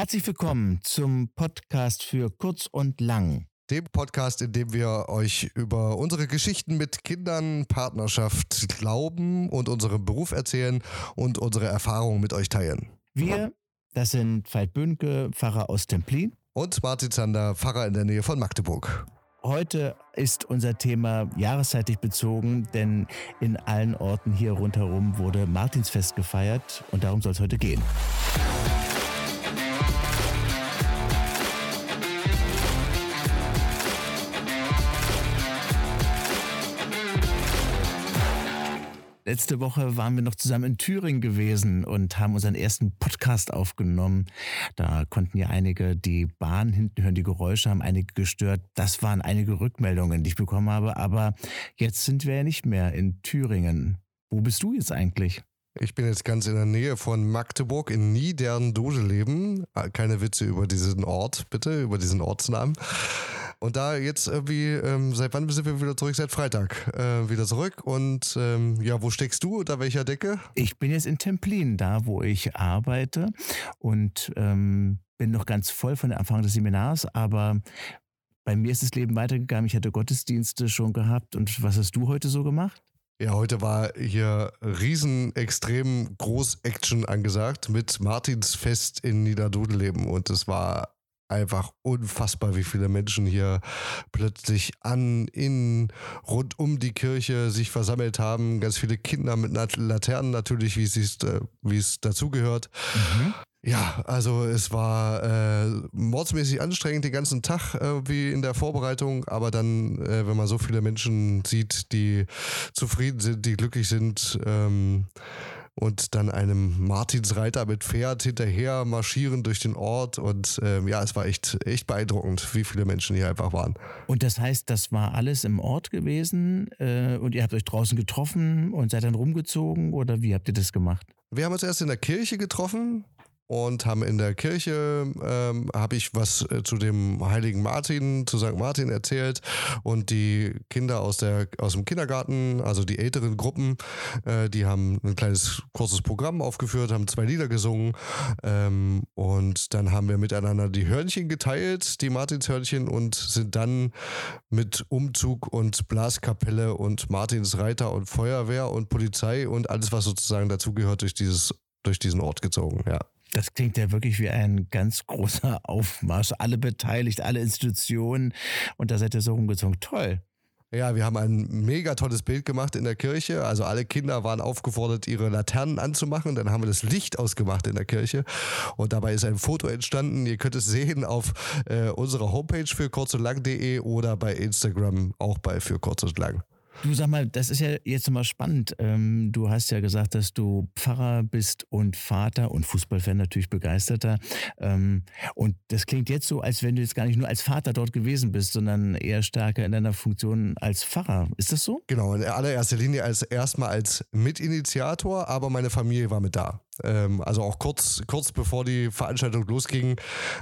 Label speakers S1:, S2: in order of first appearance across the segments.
S1: Herzlich willkommen zum Podcast für Kurz und Lang.
S2: Dem Podcast, in dem wir euch über unsere Geschichten mit Kindern, Partnerschaft, Glauben und unserem Beruf erzählen und unsere Erfahrungen mit euch teilen.
S1: Wir, das sind Veit Bönke, Pfarrer aus Templin.
S2: Und Martin Zander, Pfarrer in der Nähe von Magdeburg.
S1: Heute ist unser Thema jahreszeitlich bezogen, denn in allen Orten hier rundherum wurde Martinsfest gefeiert und darum soll es heute gehen. Letzte Woche waren wir noch zusammen in Thüringen gewesen und haben unseren ersten Podcast aufgenommen. Da konnten ja einige die Bahn hinten hören, die Geräusche haben einige gestört. Das waren einige Rückmeldungen, die ich bekommen habe. Aber jetzt sind wir ja nicht mehr in Thüringen. Wo bist du jetzt eigentlich?
S2: Ich bin jetzt ganz in der Nähe von Magdeburg in Niedern-Dodeleben. Keine Witze über diesen Ort, bitte, über diesen Ortsnamen. Und da jetzt irgendwie, ähm, seit wann sind wir wieder zurück? Seit Freitag äh, wieder zurück. Und ähm, ja, wo steckst du? Unter welcher Decke?
S1: Ich bin jetzt in Templin, da wo ich arbeite und ähm, bin noch ganz voll von der Erfahrung des Seminars, aber bei mir ist das Leben weitergegangen. Ich hatte Gottesdienste schon gehabt. Und was hast du heute so gemacht?
S2: Ja, heute war hier riesen, extrem groß Action angesagt mit Martinsfest in Niederdudeleben und es war einfach unfassbar, wie viele Menschen hier plötzlich an, in, rund um die Kirche sich versammelt haben. Ganz viele Kinder mit Laternen natürlich, wie es, äh, wie es dazugehört. Mhm. Ja, also es war äh, mordsmäßig anstrengend den ganzen Tag äh, wie in der Vorbereitung, aber dann, äh, wenn man so viele Menschen sieht, die zufrieden sind, die glücklich sind, ähm, und dann einem Martinsreiter mit Pferd hinterher marschieren durch den Ort. Und ähm, ja, es war echt, echt beeindruckend, wie viele Menschen hier einfach waren.
S1: Und das heißt, das war alles im Ort gewesen äh, und ihr habt euch draußen getroffen und seid dann rumgezogen oder wie habt ihr das gemacht?
S2: Wir haben uns erst in der Kirche getroffen und haben in der Kirche, ähm, habe ich was äh, zu dem heiligen Martin, zu St. Martin erzählt und die Kinder aus, der, aus dem Kindergarten, also die älteren Gruppen, äh, die haben ein kleines, kurzes Programm aufgeführt, haben zwei Lieder gesungen ähm, und dann haben wir miteinander die Hörnchen geteilt, die Martinshörnchen und sind dann mit Umzug und Blaskapelle und Martinsreiter und Feuerwehr und Polizei und alles, was sozusagen dazugehört, durch dieses durch diesen Ort gezogen, ja.
S1: Das klingt ja wirklich wie ein ganz großer Aufmarsch. Alle beteiligt, alle Institutionen. Und da seid ihr so rumgezogen. Toll.
S2: Ja, wir haben ein mega tolles Bild gemacht in der Kirche. Also alle Kinder waren aufgefordert, ihre Laternen anzumachen. Dann haben wir das Licht ausgemacht in der Kirche. Und dabei ist ein Foto entstanden. Ihr könnt es sehen auf äh, unserer Homepage für kurz und lang.de oder bei Instagram auch bei für kurz und lang.
S1: Du sag mal, das ist ja jetzt mal spannend. Ähm, du hast ja gesagt, dass du Pfarrer bist und Vater und Fußballfan natürlich begeisterter. Ähm, und das klingt jetzt so, als wenn du jetzt gar nicht nur als Vater dort gewesen bist, sondern eher stärker in deiner Funktion als Pfarrer. Ist das so?
S2: Genau, in allererster Linie als erstmal als Mitinitiator, aber meine Familie war mit da. Ähm, also auch kurz, kurz bevor die Veranstaltung losging,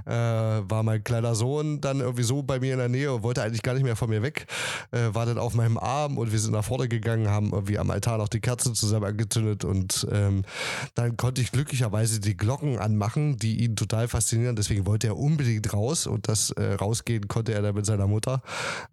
S2: äh, war mein kleiner Sohn dann irgendwie so bei mir in der Nähe und wollte eigentlich gar nicht mehr von mir weg, äh, war dann auf meinem Arm und wir sind nach vorne gegangen, haben irgendwie am Altar noch die Kerzen zusammen angezündet und ähm, dann konnte ich glücklicherweise die Glocken anmachen, die ihn total faszinieren. Deswegen wollte er unbedingt raus und das äh, rausgehen konnte er dann mit seiner Mutter.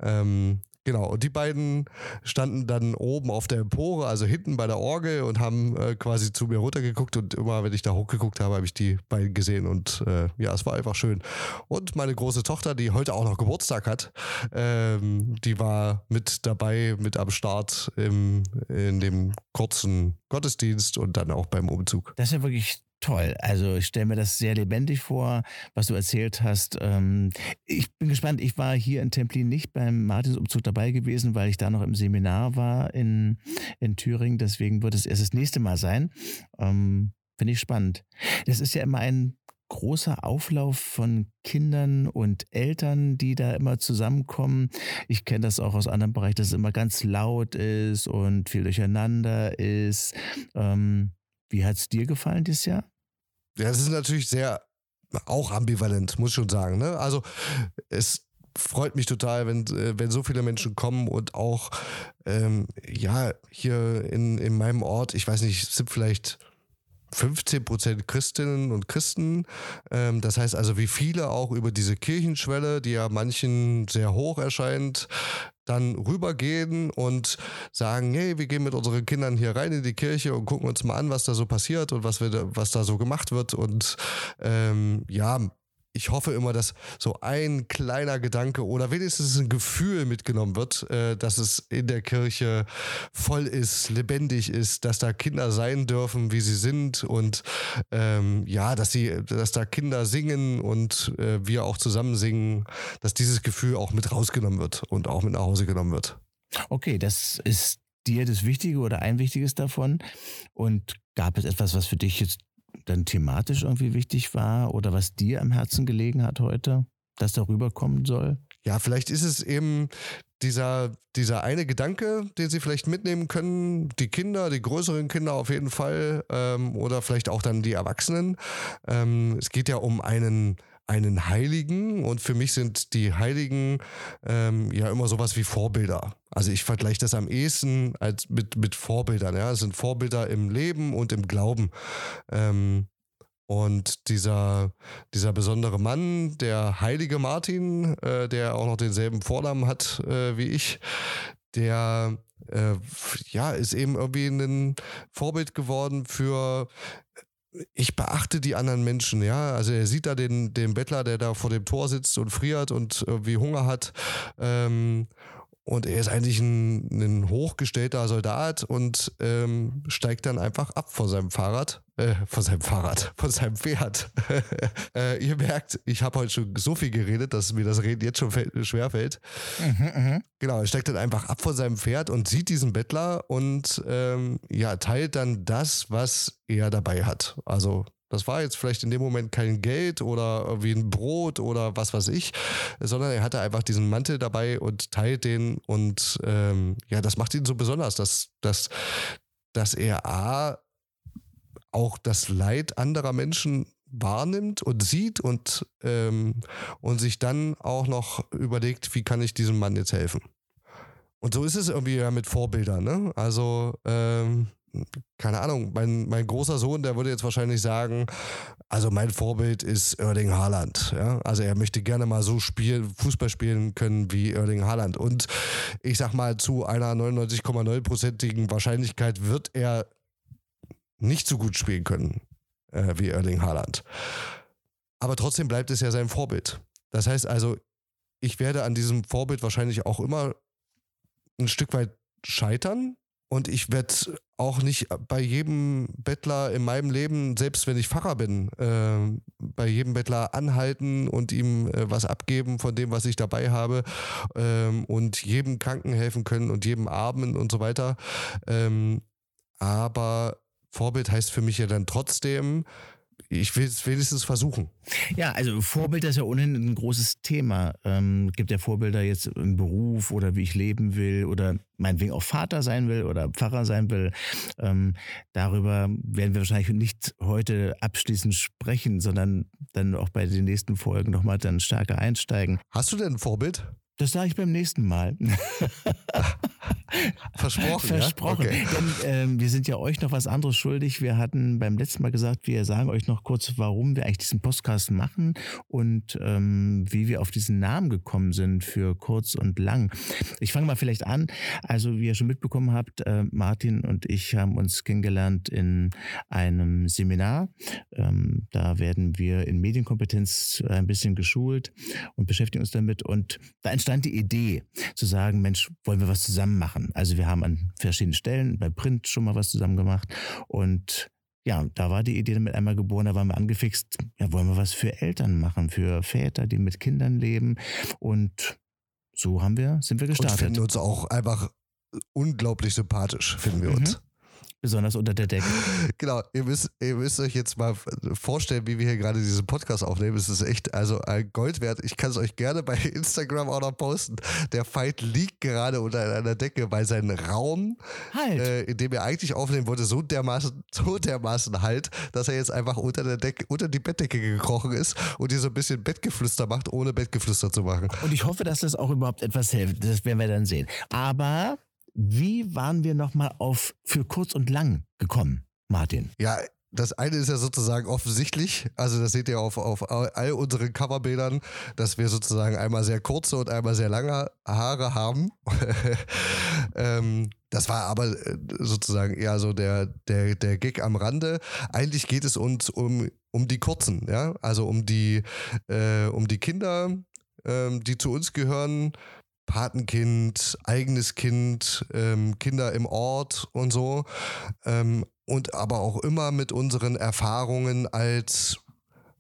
S2: Ähm, Genau, und die beiden standen dann oben auf der Empore, also hinten bei der Orgel und haben äh, quasi zu mir runtergeguckt und immer, wenn ich da hochgeguckt habe, habe ich die beiden gesehen und äh, ja, es war einfach schön. Und meine große Tochter, die heute auch noch Geburtstag hat, ähm, die war mit dabei, mit am Start im, in dem kurzen Gottesdienst und dann auch beim Umzug.
S1: Das ist ja wirklich toll. Also ich stelle mir das sehr lebendig vor, was du erzählt hast. Ähm, ich bin gespannt. Ich war hier in Templin nicht beim Martinsumzug dabei gewesen, weil ich da noch im Seminar war in, in Thüringen. Deswegen wird es erst das nächste Mal sein. Ähm, Finde ich spannend. Das ist ja immer ein großer Auflauf von Kindern und Eltern, die da immer zusammenkommen. Ich kenne das auch aus anderen Bereichen, dass es immer ganz laut ist und viel durcheinander ist. Ähm, wie hat es dir gefallen dieses Jahr?
S2: Ja, es ist natürlich sehr auch ambivalent, muss ich schon sagen. Ne? Also es freut mich total, wenn, äh, wenn so viele Menschen kommen und auch ähm, ja hier in, in meinem Ort, ich weiß nicht, sind vielleicht 15 Prozent Christinnen und Christen. Ähm, das heißt also, wie viele auch über diese Kirchenschwelle, die ja manchen sehr hoch erscheint, dann rübergehen und sagen, hey, wir gehen mit unseren Kindern hier rein in die Kirche und gucken uns mal an, was da so passiert und was, wir, was da so gemacht wird. Und ähm, ja, ich hoffe immer, dass so ein kleiner Gedanke oder wenigstens ein Gefühl mitgenommen wird, äh, dass es in der Kirche voll ist, lebendig ist, dass da Kinder sein dürfen, wie sie sind und ähm, ja, dass sie, dass da Kinder singen und äh, wir auch zusammen singen, dass dieses Gefühl auch mit rausgenommen wird und auch mit nach Hause genommen wird.
S1: Okay, das ist dir das Wichtige oder ein Wichtiges davon. Und gab es etwas, was für dich jetzt dann thematisch irgendwie wichtig war oder was dir am Herzen gelegen hat heute, das darüber kommen soll?
S2: Ja, vielleicht ist es eben dieser, dieser eine Gedanke, den sie vielleicht mitnehmen können, die Kinder, die größeren Kinder auf jeden Fall ähm, oder vielleicht auch dann die Erwachsenen. Ähm, es geht ja um einen einen Heiligen und für mich sind die Heiligen ähm, ja immer sowas wie Vorbilder. Also ich vergleiche das am ehesten als mit, mit Vorbildern. Ja, es sind Vorbilder im Leben und im Glauben. Ähm, und dieser, dieser besondere Mann, der heilige Martin, äh, der auch noch denselben Vornamen hat äh, wie ich, der äh, ja, ist eben irgendwie ein Vorbild geworden für ich beachte die anderen Menschen, ja. Also er sieht da den, den Bettler, der da vor dem Tor sitzt und friert und irgendwie Hunger hat. Ähm, und er ist eigentlich ein, ein hochgestellter Soldat und ähm, steigt dann einfach ab von seinem Fahrrad, äh, von seinem Fahrrad, von seinem Pferd. äh, ihr merkt, ich habe heute schon so viel geredet, dass mir das Reden jetzt schon schwer fällt. Mhm, mh. Genau, er steigt dann einfach ab von seinem Pferd und sieht diesen Bettler und ähm, ja, teilt dann das, was er dabei hat. Also das war jetzt vielleicht in dem Moment kein Geld oder irgendwie ein Brot oder was weiß ich, sondern er hatte einfach diesen Mantel dabei und teilt den und ähm, ja, das macht ihn so besonders, dass, dass, dass er A, auch das Leid anderer Menschen wahrnimmt und sieht und, ähm, und sich dann auch noch überlegt, wie kann ich diesem Mann jetzt helfen. Und so ist es irgendwie ja mit Vorbildern. Ne? Also ähm, keine Ahnung, mein, mein großer Sohn, der würde jetzt wahrscheinlich sagen, also mein Vorbild ist Erling Haaland. Ja? Also er möchte gerne mal so spielen, Fußball spielen können wie Erling Haaland. Und ich sag mal, zu einer 99,9-prozentigen Wahrscheinlichkeit wird er nicht so gut spielen können äh, wie Erling Haaland. Aber trotzdem bleibt es ja sein Vorbild. Das heißt also, ich werde an diesem Vorbild wahrscheinlich auch immer ein Stück weit scheitern, und ich werde auch nicht bei jedem Bettler in meinem Leben, selbst wenn ich Pfarrer bin, äh, bei jedem Bettler anhalten und ihm äh, was abgeben von dem, was ich dabei habe ähm, und jedem Kranken helfen können und jedem Armen und so weiter. Ähm, aber Vorbild heißt für mich ja dann trotzdem, ich will es wenigstens versuchen.
S1: Ja, also Vorbild ist ja ohnehin ein großes Thema. Ähm, gibt ja Vorbilder jetzt im Beruf oder wie ich leben will oder meinetwegen auch Vater sein will oder Pfarrer sein will. Ähm, darüber werden wir wahrscheinlich nicht heute abschließend sprechen, sondern dann auch bei den nächsten Folgen nochmal dann stärker einsteigen.
S2: Hast du denn ein Vorbild?
S1: Das sage ich beim nächsten Mal.
S2: Versprochen.
S1: Versprochen. Ja? Okay. Denn ähm, wir sind ja euch noch was anderes schuldig. Wir hatten beim letzten Mal gesagt, wir sagen euch noch kurz, warum wir eigentlich diesen Podcast machen und ähm, wie wir auf diesen Namen gekommen sind für kurz und lang. Ich fange mal vielleicht an. Also, wie ihr schon mitbekommen habt, äh, Martin und ich haben uns kennengelernt in einem Seminar. Ähm, da werden wir in Medienkompetenz ein bisschen geschult und beschäftigen uns damit. Und da entstand die Idee zu sagen, Mensch, wollen wir was zusammen machen? Also wir haben an verschiedenen Stellen bei Print schon mal was zusammen gemacht und ja, da war die Idee damit einmal geboren, da waren wir angefixt, ja, wollen wir was für Eltern machen, für Väter, die mit Kindern leben und so haben wir, sind wir gestartet.
S2: Und finden uns auch einfach unglaublich sympathisch, finden wir uns. Mhm
S1: besonders unter der Decke.
S2: Genau, ihr müsst, ihr müsst euch jetzt mal vorstellen, wie wir hier gerade diesen Podcast aufnehmen. Es ist echt also ein Gold wert. Ich kann es euch gerne bei Instagram auch noch posten. Der Fight liegt gerade unter einer Decke, weil sein Raum, halt. äh, in dem er eigentlich aufnehmen wollte, so dermaßen, so dermaßen halt, dass er jetzt einfach unter der Decke, unter die Bettdecke gekrochen ist und hier so ein bisschen Bettgeflüster macht, ohne Bettgeflüster zu machen.
S1: Und ich hoffe, dass das auch überhaupt etwas hilft. Das werden wir dann sehen. Aber wie waren wir nochmal auf für kurz und lang gekommen, Martin?
S2: Ja, das eine ist ja sozusagen offensichtlich, also das seht ihr auf, auf all unseren Coverbildern, dass wir sozusagen einmal sehr kurze und einmal sehr lange Haare haben. ähm, das war aber äh, sozusagen eher so der, der, der Gig am Rande. Eigentlich geht es uns um, um die kurzen, ja, also um die, äh, um die Kinder, ähm, die zu uns gehören, Patenkind, eigenes Kind, ähm, Kinder im Ort und so. Ähm, und aber auch immer mit unseren Erfahrungen als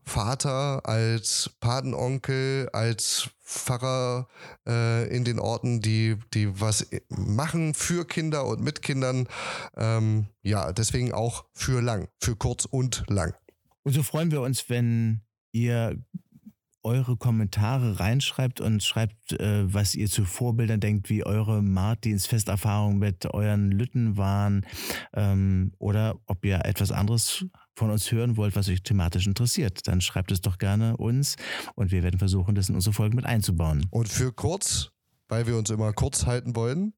S2: Vater, als Patenonkel, als Pfarrer äh, in den Orten, die, die was machen für Kinder und mit Kindern. Ähm, ja, deswegen auch für lang, für kurz und lang.
S1: Und so freuen wir uns, wenn ihr eure Kommentare reinschreibt und schreibt, äh, was ihr zu Vorbildern denkt, wie eure Martinsfesterfahrungen mit euren Lütten waren ähm, oder ob ihr etwas anderes von uns hören wollt, was euch thematisch interessiert. Dann schreibt es doch gerne uns und wir werden versuchen, das in unsere Folgen mit einzubauen.
S2: Und für kurz, weil wir uns immer kurz halten wollen,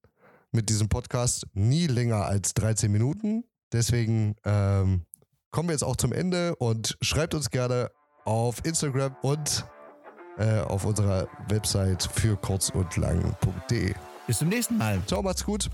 S2: mit diesem Podcast nie länger als 13 Minuten. Deswegen ähm, kommen wir jetzt auch zum Ende und schreibt uns gerne auf Instagram und äh, auf unserer Website für kurz und lang.de.
S1: Bis zum nächsten Mal.
S2: Ciao, macht's gut.